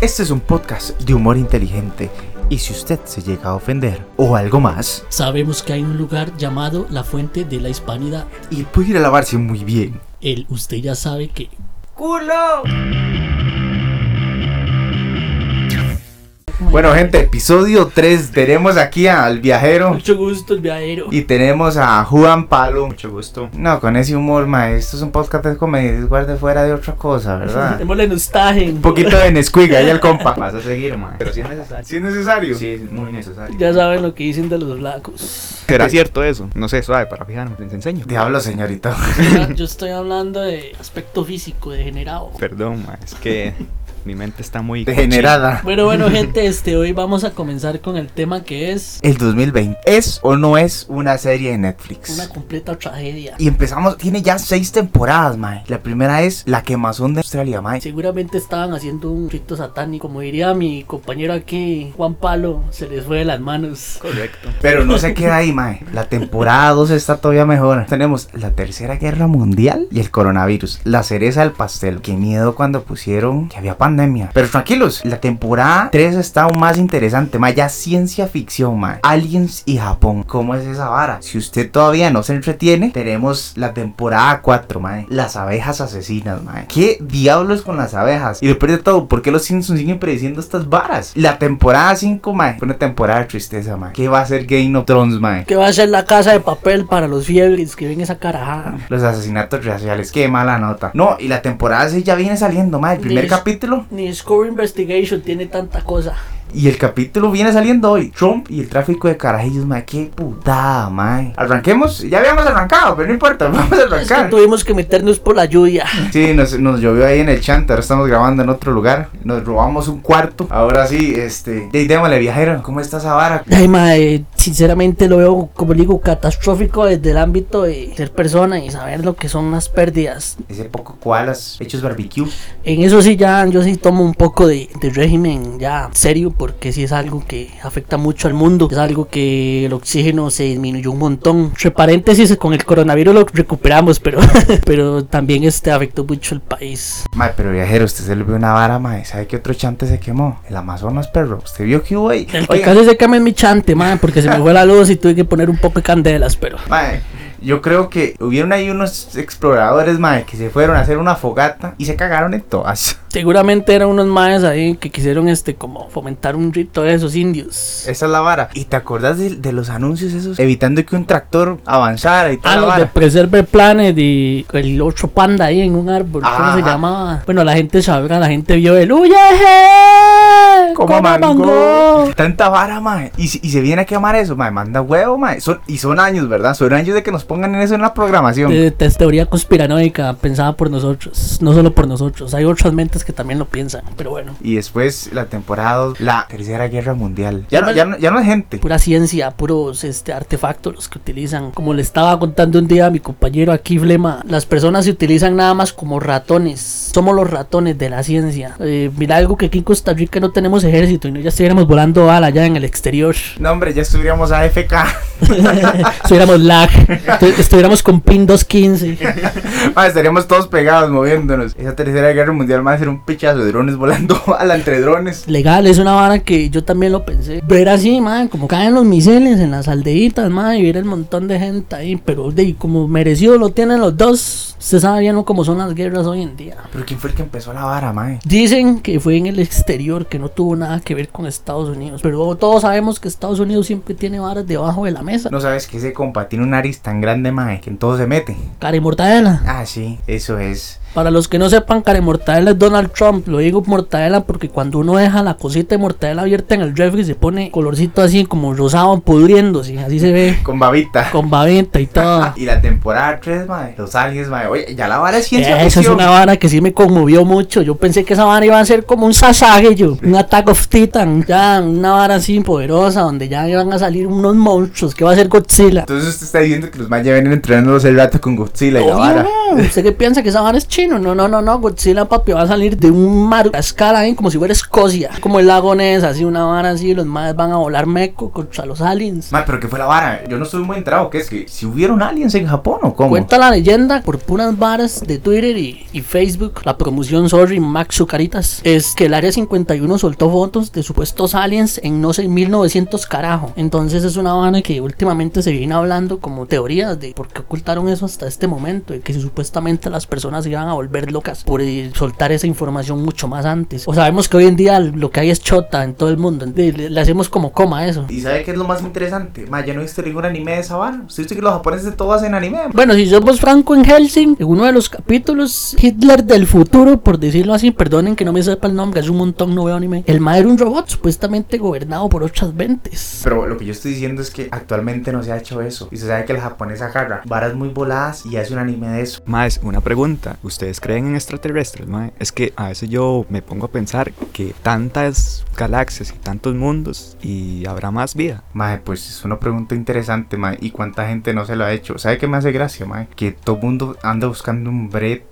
Este es un podcast de humor inteligente y si usted se llega a ofender o algo más, Sabemos que hay un lugar llamado la Fuente de la Hispanidad. y puede ir a lavarse muy bien. El usted ya sabe que Bueno, gente, episodio 3. Tenemos aquí al viajero mucho gusto el viajero. y tenemos a Juan Palo. Mucho gusto. No, con ese humor, ma. Esto es un podcast de comedia. Guarde fuera de otra cosa, ¿verdad? Démosle nostalgia. Un poquito de Nesquik ahí el compa. Vas a seguir, man. Pero si es necesario. Si es necesario. Sí, es muy necesario. Ya saben lo que dicen de los flacos. ¿Será cierto eso? No sé, suave, para fijarme. Les enseño. Diablo, señorita. Ya, Yo estoy hablando de aspecto físico degenerado. Perdón, man. Es que mi mente está muy... Degenerada. Bueno, bueno, gente, este hoy vamos a comenzar con el tema que es El 2020. ¿Es o no es una serie de Netflix? una completa tragedia. Y empezamos, tiene ya seis temporadas, mae. La primera es La quemazón de Australia, mae. Seguramente estaban haciendo un rito satánico, como diría mi compañero aquí, Juan Palo, se les fue de las manos. Correcto. Pero no se queda ahí, mae. La temporada 2 está todavía mejor. Tenemos la tercera guerra mundial y el coronavirus. La cereza del pastel. Qué miedo cuando pusieron que había pandemia. Pero tranquilos, la temporada 3 está aún más interesante, mae. Ya ciencia ficción, mae. Aliens y Japón. ¿Cómo es esa vara? Si usted todavía no se entretiene, tenemos la temporada 4, mae. Las abejas asesinas, mae. ¿Qué diablos con las abejas? Y después de todo, ¿por qué los Simpsons siguen prediciendo estas varas? La temporada 5, mae. Fue una temporada de tristeza, mae. ¿Qué va a ser Game of Thrones, mae? Que va a ser la casa de papel para los fiebres que ven esa carajada. Los asesinatos raciales, qué mala nota. No, y la temporada 6 ya viene saliendo, mae. El primer capítulo. Ni Score Investigation tiene tanta cosa. Y el capítulo viene saliendo hoy. Trump y el tráfico de carajillos, mae. Qué putada, mae. Arranquemos. Ya habíamos arrancado, pero no importa. Vamos a Es que arrancar. tuvimos que meternos por la lluvia. Sí, nos, nos llovió ahí en el chante. Ahora estamos grabando en otro lugar. Nos robamos un cuarto. Ahora sí, este. Y démosle, viajero. ¿Cómo está esa vara? Ay, mae, sinceramente lo veo, como digo, catastrófico desde el ámbito de ser persona y saber lo que son las pérdidas. Ese poco koalas hechos barbecue. En eso sí, ya yo sí tomo un poco de, de régimen ya serio, porque sí es algo que afecta mucho al mundo. Es algo que el oxígeno se disminuyó un montón. Entre paréntesis, con el coronavirus lo recuperamos, pero, pero también este afectó mucho el país. Mae, pero viajero, usted se le vio una vara, mae. ¿Sabe qué otro chante se quemó? El Amazonas, perro. ¿Usted vio que hubo ahí? El que Oiga, casi se quema es mi chante, man, porque se me fue la luz y tuve que poner un poco de candelas, pero... Mae, yo creo que hubieron ahí unos exploradores, mae, que se fueron a hacer una fogata y se cagaron en todas. Seguramente eran unos maes ahí que quisieron este como fomentar un rito de esos indios. Esa es la vara. ¿Y te acordás de, de los anuncios esos? Evitando que un tractor avanzara y toda Ah, la los de. Preserve Planet y el otro panda ahí en un árbol. ¿Cómo se Ajá. llamaba? Bueno, la gente sabrá, la gente vio el ¡Uye! Como ¡Coma mango. Tanta vara, mae. Y, si- y se viene a quemar eso, mae. Manda huevo, mae. Son, y son años, ¿verdad? Son años de que nos pongan en eso en la programación. Teoría conspiranoica pensada por nosotros, no solo por nosotros. Hay otras mentes que también lo piensan, pero bueno. Y después la temporada la tercera guerra mundial. Ya no, ya no, ya no es gente. pura ciencia, puros este, artefactos los que utilizan. Como le estaba contando un día a mi compañero aquí, Flema, las personas se utilizan nada más como ratones. Somos los ratones de la ciencia. Eh, mira algo que aquí en Costa Rica no tenemos ejército y no ya estuviéramos volando bala allá en el exterior. No, hombre, ya estuviéramos AFK. estuviéramos lag, estu- estuviéramos con pin 215. Ah, estaríamos todos pegados moviéndonos. Esa tercera guerra mundial va un pichazo de drones volando a la entre drones. Legal, es una vara que yo también lo pensé. Ver así, man, como caen los misiles en las aldeitas, man, y ver el montón de gente ahí. Pero de como merecido lo tienen los dos. Usted sabe bien cómo son las guerras hoy en día. Pero ¿quién fue el que empezó la vara, mae? Dicen que fue en el exterior, que no tuvo nada que ver con Estados Unidos. Pero todos sabemos que Estados Unidos siempre tiene varas debajo de la mesa. No sabes que ese compa tiene un nariz tan grande, mae, que en todo se mete. Care mortadela. Ah, sí, eso es. Para los que no sepan, care mortadela es Donald Trump. Lo digo mortadela porque cuando uno deja la cosita de mortadela abierta en el refri se pone colorcito así como rosado pudriéndose. Así se ve. Con babita. Con babita y todo. Y la temporada 3, mae. Los aliens, mae. Oye, ya la vara es ciencia Esa es una vara que sí me conmovió mucho. Yo pensé que esa vara iba a ser como un Sasage, yo. Un Attack of Titan. Ya, una vara así poderosa donde ya iban a salir unos monstruos. Que va a ser Godzilla. Entonces usted está diciendo que los mayas vienen entrenando hace rato con Godzilla y la Obvio, vara. ¿Usted qué piensa que esa vara es chino. No, no, no, no. Godzilla, papi, va a salir de un mar a escala ahí como si fuera Escocia. Como el lago Ness, así una vara así. Los madres van a volar meco contra los aliens. Mae, pero ¿qué fue la vara? Yo no estoy muy enterado. ¿Qué es que si hubieron aliens en Japón o cómo? Cuenta la leyenda por puras varas de Twitter y, y Facebook. La promoción, sorry, Max Zucaritas. Es que el área 51 soltó fotos de supuestos aliens en no sé, 1900 carajo. Entonces es una vara que últimamente se viene hablando como teorías de por qué ocultaron eso hasta este momento. Y que si supuestamente las personas se a volver locas por eh, soltar esa información mucho más antes. O sabemos que hoy en día lo que hay es chota en todo el mundo. Le, le- le hacemos como coma eso. ¿Y sabe qué es lo más interesante? Ma, yo no he visto ningún anime de esa vara. Usted dice que los japoneses de todo hacen anime. ma. Bueno, si somos franco en Helsing, en uno de los capítulos, Hitler del futuro, por decirlo así, perdonen que no me sepa el nombre, hace un montón no veo anime. El ma era un robot supuestamente gobernado por otras mentes. Pero lo que yo estoy diciendo es que actualmente no se ha hecho eso. Y se sabe que el japonés agarra varas muy voladas y hace un anime de eso. Más, una pregunta. ¿Ustedes creen en extraterrestres, mae? Es que a veces yo me pongo a pensar que tantas galaxias y tantos mundos y habrá más vida. Mae, pues es una pregunta interesante, mae. ¿Y cuánta gente no se lo ha hecho? ¿Sabe qué me hace gracia, mae? Que todo mundo anda buscando un brete.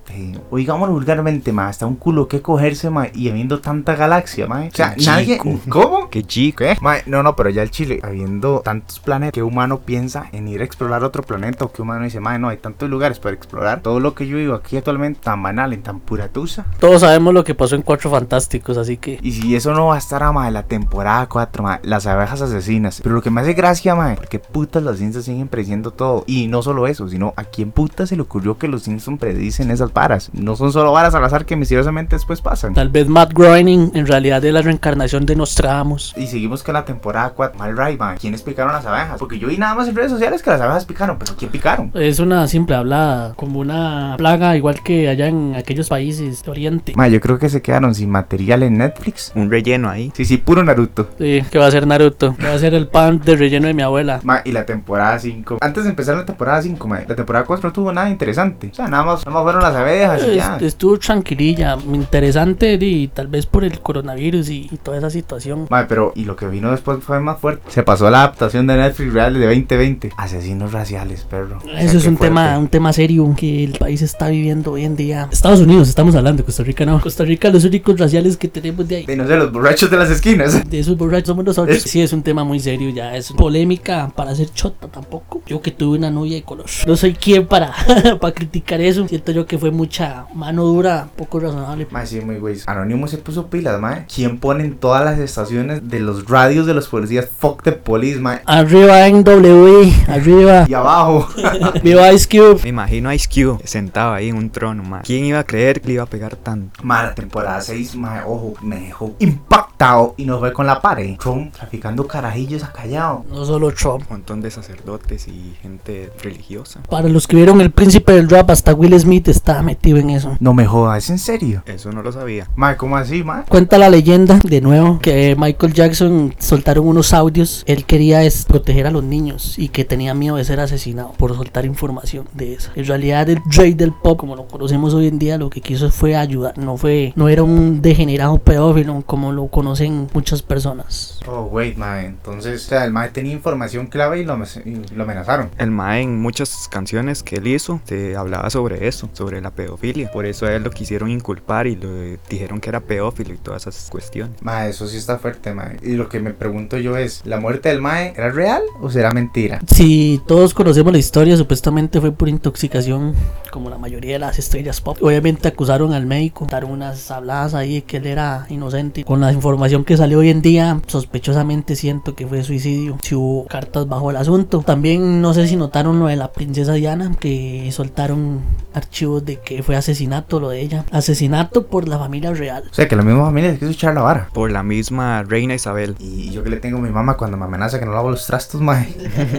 O digámoslo vulgarmente, mae. Hasta un culo que cogerse, mae. Y habiendo tanta galaxia, mae. O sea, Qué nadie. chico. ¿Cómo? Qué chico. ¿Qué? Mae, no, no, pero ya el Chile, habiendo tantos planetas, ¿qué humano piensa en ir a explorar otro planeta? ¿O qué humano dice, mae, no, hay tantos lugares para explorar? Todo lo que yo vivo aquí actualmente, tan banal, en tan pura tusa. Todos sabemos lo que pasó en Cuatro Fantásticos, así que... Y si eso no va a estar a mae, la temporada 4, mae, las abejas asesinas. Pero lo que me hace gracia, mae, porque putas los Simpsons siguen prediciendo todo. Y no solo eso, sino a quién putas se le ocurrió que los Simpsons predicen esas varas. No son solo varas al azar que misteriosamente después pasan. Tal vez Matt Groening en realidad es la reencarnación de Nostradamus. Y seguimos con la temporada 4. Mal right, mae. ¿Quiénes picaron las abejas? Porque yo vi nada más en redes sociales que las abejas picaron. Pero ¿quién picaron? Es una simple hablada, como una plaga igual que allá en aquellos países de Oriente. Mae, yo creo que se quedaron sin material en Netflix. Un relleno ahí. Sí, sí, puro Naruto. Sí, que va a ser Naruto, que va a ser el pan de relleno de mi abuela. Ma, y la temporada 5. Antes de empezar la temporada 5, ma, la temporada 4 no tuvo nada interesante. O sea, nada más, nada más fueron las abejas y ya. Est- Estuvo tranquililla, interesante y tal vez por el coronavirus y, y toda esa situación. Ma, pero, y lo que vino después fue más fuerte. Se pasó la adaptación de Netflix real de 2020. Asesinos raciales, perro. O sea, Eso es un tema, un tema serio que el país está viviendo hoy en día. Estados Unidos, estamos hablando, Costa Rica no. Costa Rica, los únicos raciales que tenemos de ahí. De no sé, los borrachos de las esquinas. De esos borrachos somos nosotros. Sí, es un tema muy serio ya. Es polémica para hacer chota tampoco. Yo que tuve una novia de color. No soy quien para, para criticar eso. Siento yo que fue mucha mano dura, poco razonable. Ma, sí, muy güey. Anónimo se puso pilas, ma. ¿Quién pone en todas las estaciones de los radios de los policías? Fuck the police, ma. Arriba en W, arriba. Y abajo. Viva Ice Cube. Me imagino a Ice Cube sentado ahí en un trono, mae. ¿Quién iba a creer que le iba a pegar tanto? Ma, la temporada 6, ma, ojo, me dejó impactado y nos fue con la pared. Trump traficando carajillos a callado. No solo Trump. Un montón de sacerdotes y gente religiosa. Para los que vieron El Príncipe del Rap, hasta Will Smith está metido en eso. No me jodas, ¿en serio? Eso no lo sabía. Ma, ¿cómo así, ma? Cuenta la leyenda, de nuevo, que Michael Jackson soltaron unos audios. Él quería es proteger a los niños y que tenía miedo de ser asesinado por soltar información de eso. En realidad, el rey del pop, como lo conocemos hoy en día, lo que quiso fue ayudar. No fue, no era un degenerado pedófilo como lo conocen muchas personas. Oh, wait, ma, entonces, o sea, el ma tenía información clave y lo, y lo amenazaron. El Mae en muchas canciones que él hizo se hablaba sobre eso, sobre la pedofilia. Por eso a él lo quisieron inculpar y lo dijeron que era pedófilo y todas esas cuestiones. Ma, eso sí está fuerte, ma. Y lo que me pregunto yo es, ¿la muerte del mae era real o será mentira? Si todos conocemos la historia, supuestamente fue por intoxicación, como la mayoría de las estrellas pop. Obviamente acusaron al médico, daron unas habladas ahí de que él era inocente. Con la información que salió hoy en día, sospechosamente siento que fue suicidio. Si hubo cartas bajo el asunto. También no sé si notaron lo de la princesa Diana, que soltaron archivos de que fue asesinato lo de ella. Asesinato por la familia real. O sea, que la misma familia se quiso echar la vara. Por la misma reina Isabel. Y yo que le tengo a mi mamá cuando me amenaza que no lavo los trastos, mae.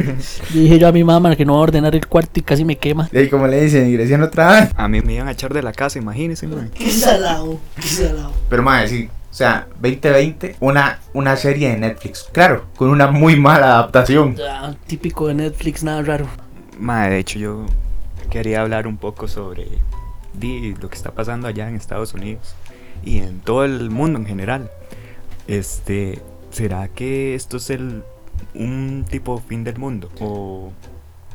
Dije yo a mi mamá que no va a ordenar el cuarto y casi me quema. Y ahí como le dicen, Grecia no trabaja. A mí me iban a echar de la casa, imagínense, mae. Qué salado, qué salado. Pero mae, sí. O sea, 2020, una, una serie de Netflix. Claro, con una muy mala adaptación. Ya, típico de Netflix, nada raro. Mae, de hecho yo quería hablar un poco sobre lo que está pasando allá en Estados Unidos y en todo el mundo en general. Este, ¿será que esto es el un tipo fin del mundo o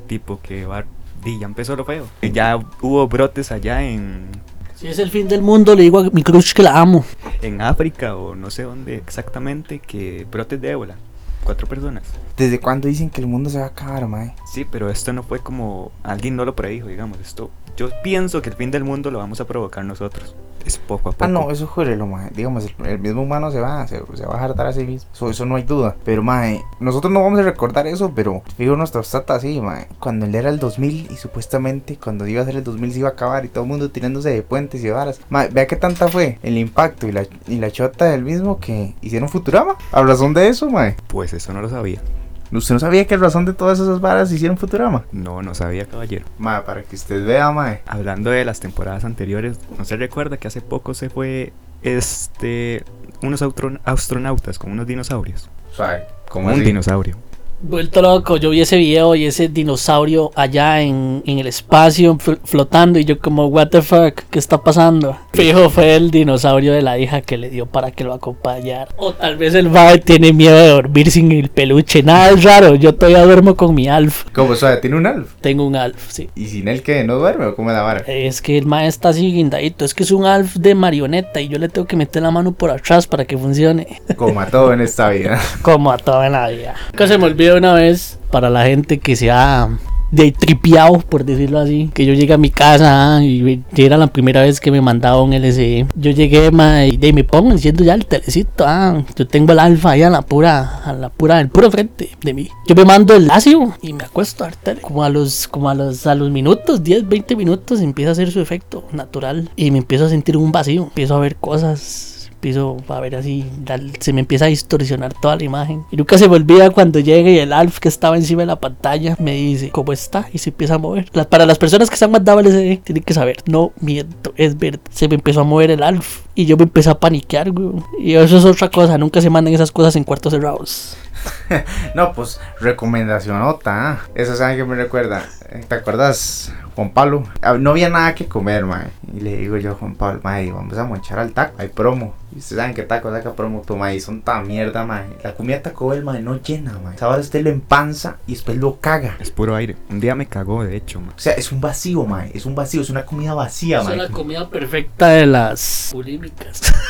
tipo que va di, ya empezó lo feo? Ya hubo brotes allá en Si es el fin del mundo, le digo a mi crush que la amo. En África o no sé dónde exactamente que brotes de ébola. Cuatro personas. ¿Desde cuándo dicen que el mundo se va a acabar, mae? Sí, pero esto no fue como alguien no lo predijo, digamos. Esto, yo pienso que el fin del mundo lo vamos a provocar nosotros. Es poco a poco. Ah, no, eso júrelo, mae. Digamos, el, el mismo humano se va, se, se va a hartar a sí mismo. Eso, eso no hay duda. Pero, mae, nosotros no vamos a recordar eso, pero fijo nuestra tata así, mae. Cuando él era el 2000 y supuestamente cuando iba a ser el 2000 se iba a acabar y todo el mundo tirándose de puentes y de varas. Mae, vea qué tanta fue el impacto y la, y la chota del mismo que hicieron Futurama. A razón de eso, mae. Pues eso no lo sabía. ¿Usted no sabía que a razón de todas esas varas hicieron Futurama? No, no sabía, caballero. Mae, para que usted vea, mae. Hablando de las temporadas anteriores, ¿no se recuerda que hace poco se fue este unos astronautas con unos dinosaurios? Como un así? dinosaurio. Vuelto loco, yo vi ese video y ese dinosaurio allá en, en el espacio fl- flotando y yo como, what the fuck, ¿qué está pasando? Fijo, fue el dinosaurio de la hija que le dio para que lo acompañara. O tal vez el mae tiene miedo de dormir sin el peluche, nada es raro, yo todavía duermo con mi Alf. Como suave, tiene un alf. Tengo un Alf, sí. ¿Y sin él que no duerme o cómo es la vara? Es que el mae está así guindadito, es que es un Alf de marioneta y yo le tengo que meter la mano por atrás para que funcione. Como a todo en esta vida. Como a toda la vida. Que se me olvidó una vez para la gente que se ha de tripiado, por decirlo así. Que yo llegué a mi casa ah, y era la primera vez que me mandaba un LCD. Yo llegué ma, y de, me pongo enciendo ya el telecito. Ah, yo tengo el alfa ahí a la pura, a la pura, el puro frente de mí. Yo me mando el ácido y me acuesto a ver tele. Como a los, como a los, a los minutos, 10, 20 minutos, empieza a hacer su efecto natural. Y me empiezo a sentir un vacío. Empiezo a ver cosas empiezo a ver así, se me empieza a distorsionar toda la imagen. Y nunca se me olvida cuando llega y el Alf que estaba encima de la pantalla me dice, ¿cómo está? Y se empieza a mover. Para las personas que se han mandado el SD, tienen que saber, no miento, es verdad. Se me empezó a mover el Alf y yo me empecé a paniquear, güey. Y eso es otra cosa, nunca se mandan esas cosas en cuartos cerrados. No, pues, recomendación otra. Eso saben que me recuerda. Eh, ¿Te acuerdas, Juan Pablo? Ah, No había nada que comer, mae. Y le digo yo a Juan Pablo, mae, vamos a monchar al taco. Hay promo. Y ustedes saben que taco saca promo. Tu mae, son tan mierda, mae. La comida Taco Bell, mae, no llena, mae. Ahora usted lo empanza y después lo caga. Es puro aire. Un día me cagó, de hecho, man. O sea, es un vacío, mae. Es un vacío, es una comida vacía, es mae. la comida perfecta de las bulímicas.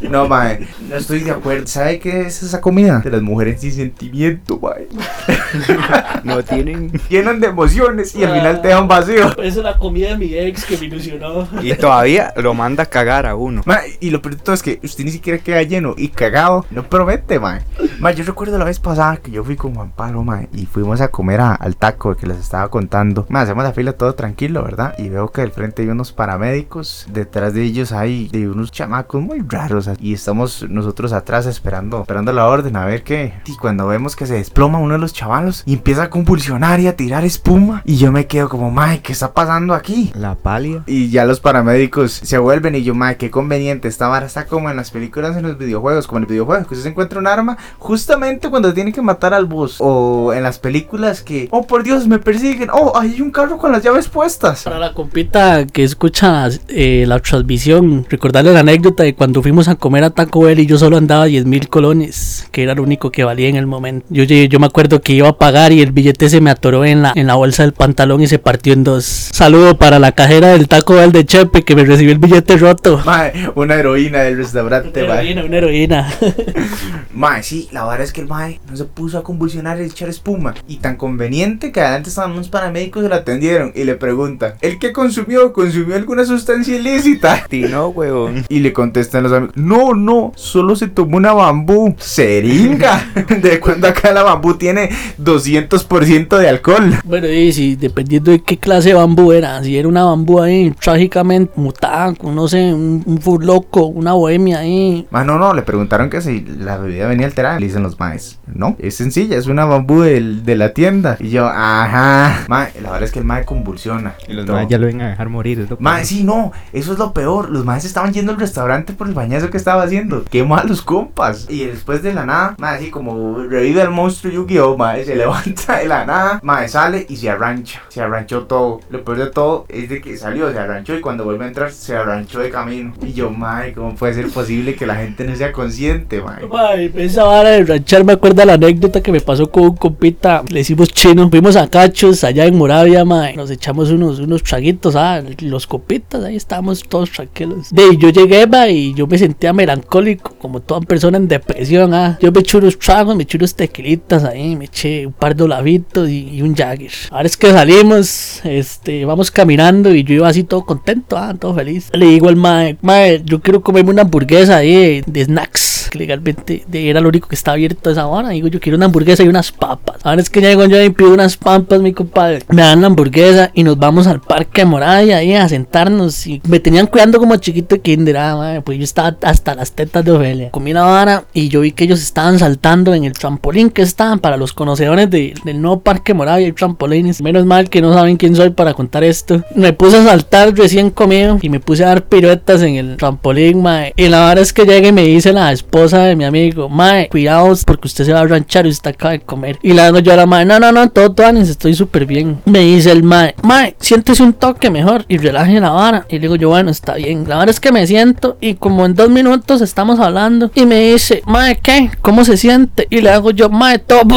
No, mae, no estoy de acuerdo. ¿Sabe qué es esa comida? De las mujeres sin sentimiento, mae. No tienen. Llenan de emociones y al final te dejan vacío. Esa es la comida de mi ex que me ilusionó. Y todavía lo manda a cagar a uno. Ma, y lo peor de todo es que usted ni siquiera queda lleno y cagado. No promete, ma. Ma, yo recuerdo la vez pasada que yo fui con Juan Pablo, ma, y fuimos a comer a- al taco que les estaba contando. Ma, hacemos la fila todo tranquilo, ¿verdad? Y veo que al frente hay unos paramédicos. Detrás de ellos hay de unos chamacos muy raros. Y estamos nosotros atrás esperando, esperando la orden a ver qué. Y cuando vemos que se desploma uno de los chavalos y empieza a convulsionar y a tirar espuma. Y yo me quedo como, ma, ¿qué está pasando aquí? La palia. Y ya los paramédicos se vuelven y yo, madre, qué conveniente. Esta vara está como en las películas, en los videojuegos, como en el videojuego, que usted se encuentra un arma justamente cuando tiene que matar al boss. O en las películas que, oh por Dios, me persiguen. Oh, hay un carro con las llaves puestas. Para la compita que escucha eh, la transmisión, recordarle la anécdota de cuando fuimos a comer a Taco Bell y yo solo andaba 10 mil colones, que era lo único que valía en el momento. Yo, llegué- yo me acuerdo que iba a pagar y el billete se me atoró en la, en la bolsa del pantalón y se partió en dos. Saludo para la cajera del Taco Bell de Chepe que me recibió el billete roto. Mae, una heroína del restaurante, Una mae. heroína, una heroína. Mae, sí, la verdad es que el mae no se puso a convulsionar y echar espuma. Y tan conveniente que adelante estaban unos paramédicos que lo atendieron y le preguntan, ¿el que consumió? ¿Consumió alguna sustancia ilícita? Y no, weón. Y le contestan los amigos, no, no, solo se tomó una bambú. Seringa. De cuando acá la bambú tiene 200% de alcohol. Bueno, y si dependiendo de qué clase de bambú era, si era una bambú ahí trágicamente mutada, no sé, un, un full loco, una bohemia ahí. Ah, no, no, le preguntaron que si la bebida venía alterada. Le dicen los maes, no, es sencilla, es una bambú del- de, la tienda. Y yo, ajá. Mae, la verdad es que el mae convulsiona. Y los demás ya lo ven a dejar morir. Es lo Mae, sí, no, eso es lo peor. Los maes estaban yendo al restaurante por el bañazo que estaba haciendo. Qué malos compas. Y después de la nada, mae, así como revive el monstruo Yu-Gi-Oh, mae, se levanta de la nada, mae, sale y se arrancha. Se arranchó todo. Lo peor de todo es de que salió, se arranchó y cuando vuelve a entrar, se arranchó de camino. Y yo, mae, ¿cómo puede ser posible que la gente no sea consciente, mae? Ay, esa vara de ranchar me acuerdo la anécdota que me pasó con un compita. Le hicimos chino. Fuimos a Cachos, allá en Moravia, mae. Nos echamos unos, unos traguitos, ah, los copitas. Ahí estábamos todos tranquilos. De yo llegué, mae, y yo me sentía melancólico, como toda persona en depresión, ah. Yo me eché unos tragos, me eché unos tequilitas ahí, me eché un par de olavitos y, y un Jagger. Ahora es que salimos, este, vamos caminando y yo iba así todo contento, ah, todo feliz. Le digo al mae, mae, yo quiero comerme una hamburguesa ahí de, snacks. Que legalmente de- era lo único que estaba abierto esa hora. Digo, yo quiero una hamburguesa y unas papas. Ahora es que llego yo y pido unas papas, mi compadre. Me dan la hamburguesa y nos vamos al parque de Moravia ahí a sentarnos. Y me tenían cuidando como chiquito de kinder, ah, mae, pues yo estaba hasta las tetas de Ofelia. Comí la vara y yo vi que ellos estaban saltando en el trampolín que estaban para los conocedores de- del nuevo parque Moravia y trampolines. Menos mal que no saben quién soy para contar esto. Me puse a saltar recién comido y me puse a dar piruetas en el trampolín, mae. Y la verdad es que llega y me dice la esposa de mi amigo, mae, cuidados porque usted se va a ranchar y usted acaba de comer. Y digo yo a la mae, no, no, no, todo, todo, estoy súper bien. Me dice el mae, mae, siéntese un toque mejor y relaje la vara. Y le digo yo, bueno, está bien. La verdad es que me siento y como en dos minutos estamos hablando y me dice, mae, ¿qué? ¿Cómo se siente? Y le hago yo, mae, todo.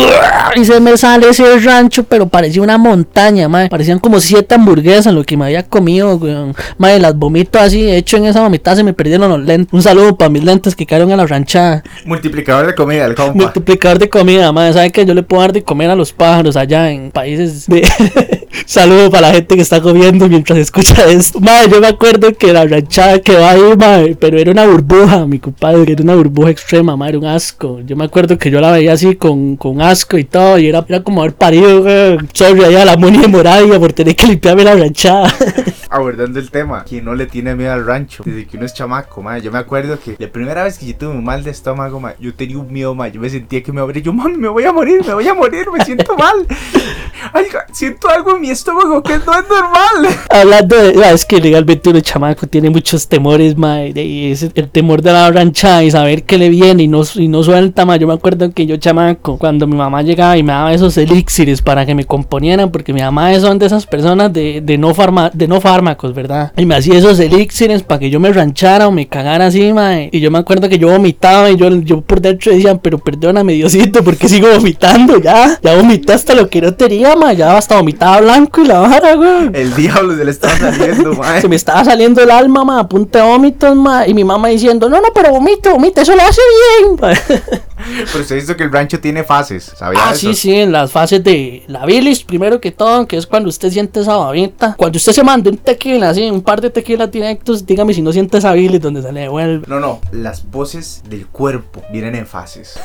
Y se me sale ese rancho, pero parecía una montaña, mae. Parecían como siete hamburguesas lo que me había comido, weón. Mae, las vomito así. Hecho, en esa vomitada se me perdieron los lentes. Un saludo para mis lentes que cayeron a la Multiplicador de comida, el compa. Multiplicador de comida, madre. ¿Sabe que yo le puedo dar de comer a los pájaros allá en países de. Saludo para la gente que está comiendo mientras escucha esto. Madre, yo me acuerdo que la ranchada que va ahí, madre, pero era una burbuja, mi compadre, era una burbuja extrema, madre, un asco. Yo me acuerdo que yo la veía así con, con asco y todo, y era, era como haber parido, güey. Sorry, allá la Moni de Moravia por tener que limpiarme la ranchada. abordando el tema, que no le tiene miedo al rancho desde que uno es chamaco, ma. Yo me acuerdo que la primera vez que yo tuve un mal de estómago, ma, yo tenía un miedo, ma. Yo me sentía que me abría. Yo, mami, me voy a morir, me voy a morir, me siento mal. Ay, siento algo en mi estómago que no es normal. Hablando de. Es que legalmente uno chamaco tiene muchos temores, de- Y ese, el temor de la rancha y saber que le viene y no, y no suelta, mae. Yo me acuerdo que yo, chamaco, cuando mi mamá llegaba y me daba esos elixires para que me componieran, porque mi mamá son de esas personas de, de, no, farma, de no fármacos, ¿verdad? Y me hacía esos elixires para que yo me ranchara o me cagara así, mae. Y yo me acuerdo que yo vomitaba y yo, yo por dentro decía, pero perdóname, Diosito, porque sigo vomitando ya. Ya vomité hasta lo que no tenía, mae. Ya hasta vomitaba blanco y la vara, güey. El diablo se le estaba saliendo, ma. Se me estaba saliendo el alma, ma, a punta de vómitos, ma. Y mi mamá diciendo, no, no, pero vomite, vomite, eso lo hace bien. Pero usted dice que el rancho tiene fases, ¿sabía ah, eso? sí, sí, en las fases de la bilis, primero que todo, que es cuando usted siente esa babita. Cuando usted se manda un tequila, así, un par de tequilas directos, dígame si no siente esa bilis donde se le devuelve. No, no, las poses del cuerpo vienen en fases.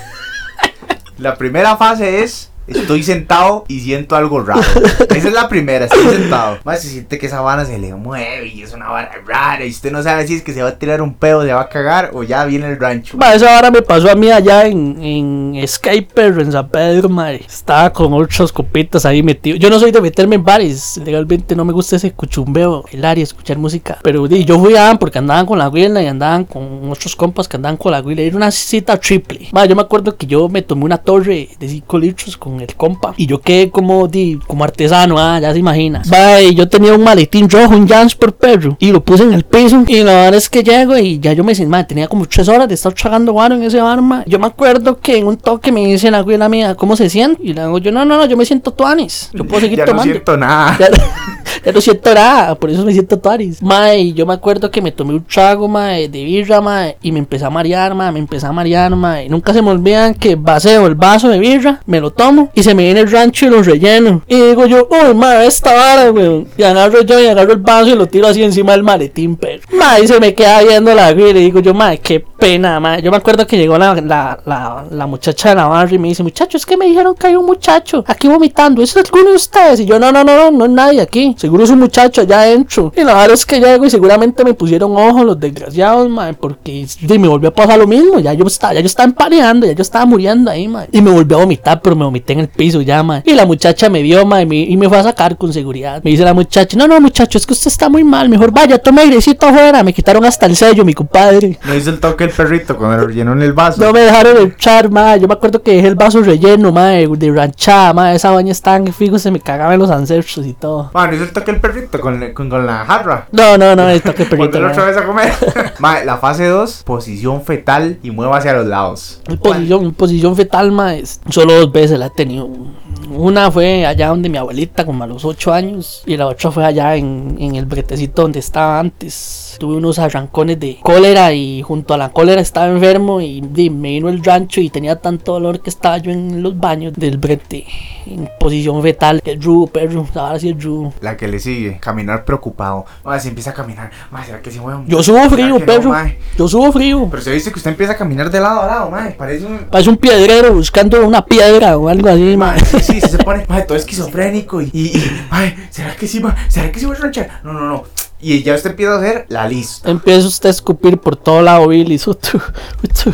La primera fase es estoy sentado y siento algo raro. Esa es la primera, estoy sentado. Más se siente que esa vara se le mueve y es una vara rara y usted no sabe si es que se va a tirar un pedo, se va a cagar o ya viene el rancho. Ma, esa hora me pasó a mí allá en, en Skyper, en San Pedro, madre. Estaba con otros copitas ahí metido. Yo no soy de meterme en bares. Legalmente no me gusta ese cuchumbeo, bailar y escuchar música. Pero yo fui a porque andaban con la huila y andaban con otros compas que andaban con la huila. Era una cita triple. Ma, yo me acuerdo que yo me tomé una torre de 5 litros con el compa. Y yo quedé como, di, como artesano, ah, ya se imagina. Y yo tenía un maletín rojo, un Jans por perro. Y lo puse en el piso. Y la verdad es que llego y ya yo me sentí, tenía como 3 horas de estar tragando guaro en ese bar, ma. Yo me acuerdo que en un toque me dice la abuela mía, ¿cómo se siente? Y le digo yo, no, no, no, yo me siento tuanis. Yo puedo seguir ya no tomando. siento nada. Ya, ya no siento nada, por eso me siento tuanis. Mae, yo me acuerdo que me tomé un trago, mae, de birra, mae, y me empecé a marear, mae, me empecé a marear, mae. Nunca se me olvidan que vacío el vaso de birra, me lo tomo, y se me viene el rancho y lo relleno. Y digo yo, uy, mae, esta vara, weón. Y agarro yo y agarro el vaso y lo tiro así encima del maletín, pero. Mae, se me queda viendo la güey, y digo yo, mae, qué pena, mae. Yo me acuerdo que llegó la, la, la, muchacha de la y me dice, muchachos, es que me dijeron que hay un muchacho aquí vomitando. ¿Es alguno de ustedes? Y yo, no, no, no, no, no es nadie aquí. Seguro es un muchacho allá adentro. Y la verdad es que llego y seguramente me pusieron ojo los desgraciados, mae, porque de, me volvió a pasar lo mismo. Ya yo estaba, ya yo estaba empareando, ya yo estaba muriendo ahí, mae. Y me volvió a vomitar, pero me vomité en el piso ya, mae. Y la muchacha me vio, mae, y me, y me fue a sacar con seguridad. Me dice la muchacha, no, no, muchacho, es que usted está muy mal. Mejor vaya, tome airecito afuera. Me quitaron hasta el sello, mi compadre. No hizo el toque el perrito cuando lo rellenó en el vaso? No me dejaron echar, mae. Yo me acuerdo que dejé el vaso relleno, mae, de ranchada, mae. Esa baña estaba en fijo, se me cagaban los ancestros y todo. Bueno, hizo el toque el perrito con, con, con la jarra. No, no, no, esto que perrito. Volverlo otra vez a comer. Mae, la fase 2, posición fetal y mueva hacia los lados. Posición, posición fetal, es- solo dos veces la he tenido. Una fue allá donde mi abuelita, como a los 8 años, y la otra fue allá en, en el bretecito donde estaba antes. Tuve unos arrancones de cólera y junto a la cólera estaba enfermo y, me vino el rancho y tenía tanto dolor que estaba yo en los baños del brete, en posición fetal. Que rudo, perro, ahora sí es rudo. La que le sigue, caminar preocupado. Mae, se empieza a caminar. Mae, ¿será que sí mueve? Yo subo ¿Será frío, no, perro. Yo subo frío. Pero se dice que usted empieza a caminar de lado a lado, mae. Parece un. Parece un piedrero buscando una piedra o algo así, mae. sí, sí, sí se pone, mae, todo esquizofrénico y, y, y, mae, ¿será que sí, mae? ¿Será que sí voy a ranchar? No, no, no. Y ya usted empieza a hacer la lista. Empieza usted a escupir por todo lado, Billy. Sutu, sutu.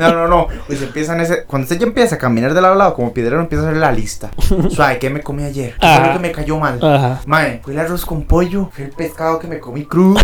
No, no, no. Pues empiezan ese. Cuando usted ya empieza a caminar de lado a lado como piedrero, empieza a hacer la lista. Suave, ¿qué me comí ayer? ¿Qué fue lo que me cayó mal? Ajá. Mae, fue el arroz con pollo, fue el pescado que me comí crudo,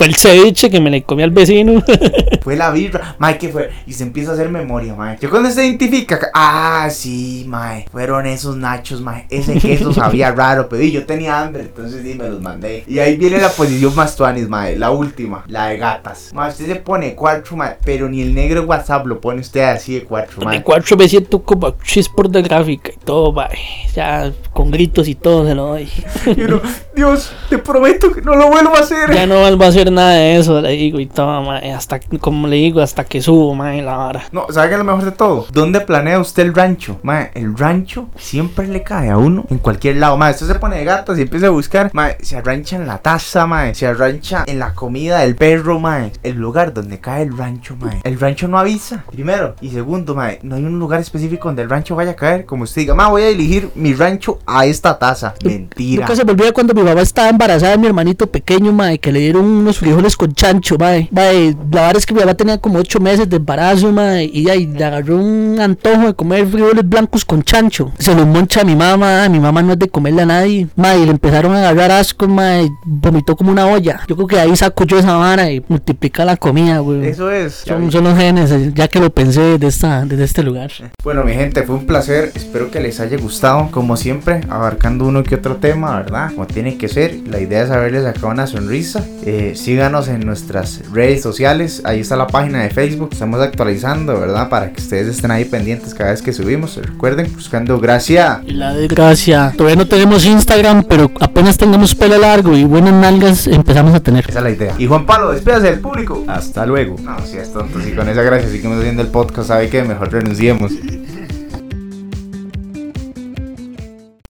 Fue el ceviche que me le comí al vecino. fue la birra, mae, ¿qué fue? Y se empieza a hacer memoria, mae. Yo cuando se identifica, ca- ah, sí, mae, fueron esos nachos, mae, ese queso sabía raro, pero y yo tenía hambre, entonces sí me los mandé. Y ahí viene la posición más tuanis, mae, la última, la de gatas. Mae, usted se pone cuatro, mae, pero ni el negro WhatsApp lo pone usted así de cuatro, De mae. cuatro me siento como chispor de gráfica y todo, mae. Ya con gritos y todo se lo doy. Dios, te prometo que no lo vuelvo a hacer. Ya no vuelvo a hacer nada de eso, le digo y todo, mae. Hasta, como le digo, hasta que subo, mae, la vara. No, ¿sabe qué es lo mejor de todo? ¿Dónde planea usted el rancho? Mae, el rancho siempre le cae a uno en cualquier lado. Mae, usted se pone de gatas y empieza a buscar. Mae, se arrancha en la taza, mae. Se arrancha en la comida del perro, mae. El lugar donde cae el rancho, mae. El rancho no avisa, primero. Y segundo, mae, no hay un lugar específico donde el rancho vaya a caer. Como usted diga, mae, voy a elegir mi rancho a esta taza. Mentira. Nunca se me olvida cuando mi mamá estaba embarazada de mi hermanito pequeño, mae, que le dieron unos frijoles con chancho, mae. Mae, la verdad es que mi mamá tenía como ocho meses de embarazo, mae, y ahí le agarró un antojo de comer frijoles blancos con chancho. Se los moncha a mi mamá, mi mamá no es de comerle a nadie, mae, y le empezaron a agarrar asco, mae, vomitó como una olla. Yo creo que ahí saco yo esa vara y multiplica la comida, güey. Eso es. Son, son los genes, ya que lo pensé desde, esta, desde este lugar. Bueno, mi gente, fue un placer. Espero que les haya gustado. Como siempre, abarcando uno que otro tema, ¿verdad? Como tiene que ser. La idea es haberles sacado una sonrisa. Eh, síganos en nuestras redes sociales. Ahí está la página de Facebook. Estamos actualizando, ¿verdad? Para que ustedes estén ahí pendientes cada vez que subimos. Recuerden, buscando Gracia. La desgracia. Todavía no tenemos Instagram, pero apenas tengamos pelo largo y buenas nalgas, empezamos a tener. Esa es la idea. Y Juan Pablo, despídase del público. Hasta luego. No, si es tonto. Si con esa gracia seguimos haciendo el podcast, ¿sabe qué? Mejor renunciemos.